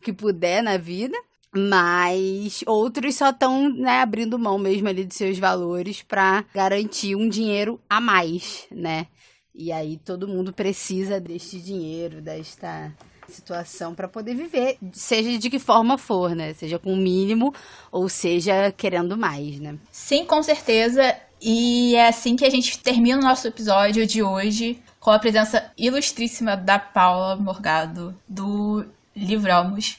que puder na vida. Mas outros só estão né, abrindo mão mesmo ali de seus valores para garantir um dinheiro a mais, né? E aí todo mundo precisa deste dinheiro, desta situação para poder viver, seja de que forma for, né? Seja com o mínimo ou seja querendo mais, né?
Sim, com certeza. E é assim que a gente termina o nosso episódio de hoje com a presença ilustríssima da Paula Morgado do Livramos.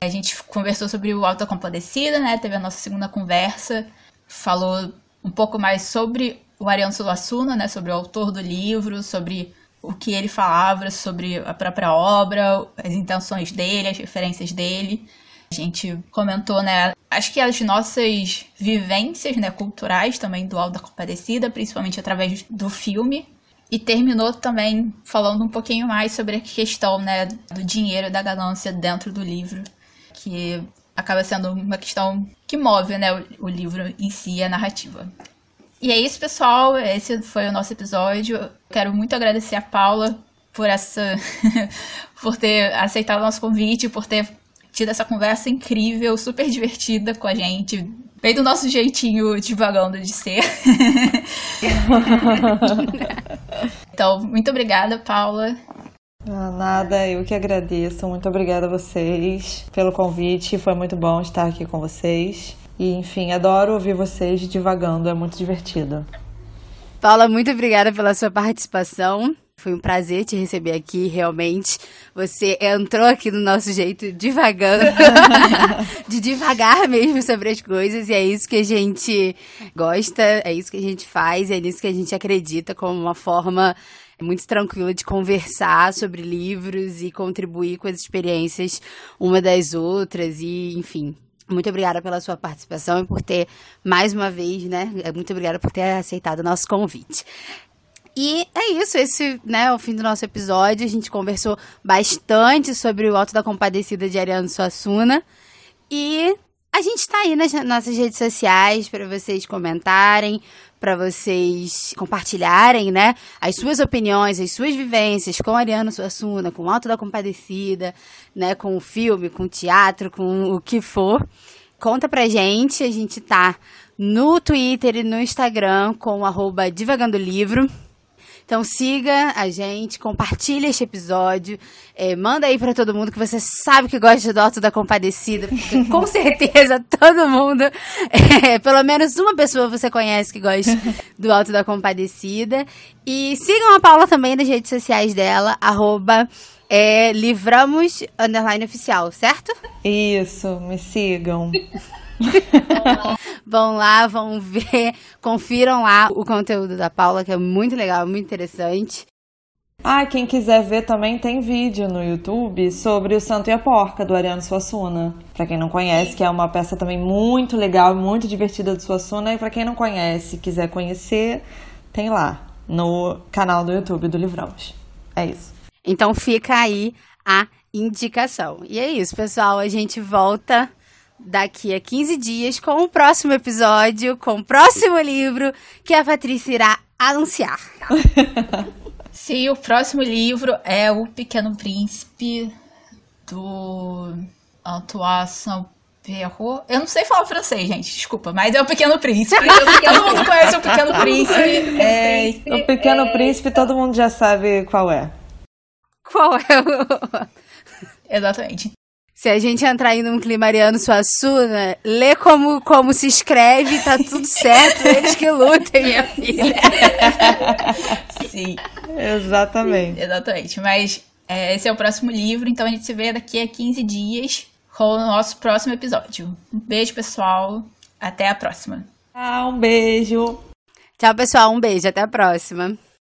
A gente conversou sobre o Alta Compadecida, né? Teve a nossa segunda conversa, falou um pouco mais sobre o Ariano Suassuna, né? Sobre o autor do livro, sobre o que ele falava, sobre a própria obra, as intenções dele, as referências dele. A gente comentou, né? Acho que as nossas vivências, né, culturais também do Alto da principalmente através do filme. E terminou também falando um pouquinho mais sobre a questão, né, do dinheiro e da ganância dentro do livro que acaba sendo uma questão que move, né, o livro em si, a narrativa. E é isso, pessoal. Esse foi o nosso episódio. Quero muito agradecer a Paula por essa por ter aceitado o nosso convite, por ter tido essa conversa incrível, super divertida com a gente, bem do nosso jeitinho devagando de ser. então, muito obrigada, Paula.
Ah, nada, eu que agradeço. Muito obrigada a vocês pelo convite. Foi muito bom estar aqui com vocês. E, enfim, adoro ouvir vocês divagando, é muito divertido.
Paula, muito obrigada pela sua participação. Foi um prazer te receber aqui, realmente. Você entrou aqui no nosso jeito devagando, de devagar mesmo sobre as coisas, e é isso que a gente gosta, é isso que a gente faz, é nisso que a gente acredita como uma forma muito tranquila de conversar sobre livros e contribuir com as experiências uma das outras e, enfim, muito obrigada pela sua participação e por ter, mais uma vez, né? Muito obrigada por ter aceitado o nosso convite. E é isso, esse né, é o fim do nosso episódio. A gente conversou bastante sobre o Alto da Compadecida de Ariano Suassuna. E a gente está aí nas nossas redes sociais para vocês comentarem, para vocês compartilharem, né, as suas opiniões, as suas vivências com Ariano Suassuna, com o Alto da Compadecida, né, com o filme, com o teatro, com o que for. Conta pra gente, a gente tá no Twitter e no Instagram com o arroba Divagando Livro. Então siga a gente, compartilhe este episódio, é, manda aí para todo mundo que você sabe que gosta do Alto da Compadecida, porque com certeza todo mundo, é, pelo menos uma pessoa você conhece que gosta do Alto da Compadecida. E sigam a Paula também nas redes sociais dela, arroba é, livramos underline oficial, certo?
Isso, me sigam.
vão lá, vão ver, confiram lá o conteúdo da Paula, que é muito legal, muito interessante.
Ah, quem quiser ver também tem vídeo no YouTube sobre o Santo e a Porca, do Ariano Suassuna. Para quem não conhece, que é uma peça também muito legal, muito divertida do Suassuna. E para quem não conhece, quiser conhecer, tem lá no canal do YouTube do Livramos. É isso.
Então fica aí a indicação. E é isso, pessoal. A gente volta daqui a 15 dias com o próximo episódio, com o próximo livro que a Patrícia irá anunciar.
Sim, o próximo livro é O Pequeno Príncipe do Antoine Saint-Perrault. Eu não sei falar francês, gente, desculpa, mas é O Pequeno Príncipe. todo mundo conhece O Pequeno Príncipe. É...
O Pequeno é... Príncipe todo mundo já sabe qual é.
Qual é o...
Exatamente.
Se a gente entrar aí num clima Ariano Suassuna, lê como, como se escreve, tá tudo certo, eles que lutem, minha filha.
Sim.
Exatamente.
Sim, exatamente. Mas é, esse é o próximo livro, então a gente se vê daqui a 15 dias com o nosso próximo episódio. Um beijo, pessoal. Até a próxima.
Ah, um beijo.
Tchau, pessoal. Um beijo. Até a próxima.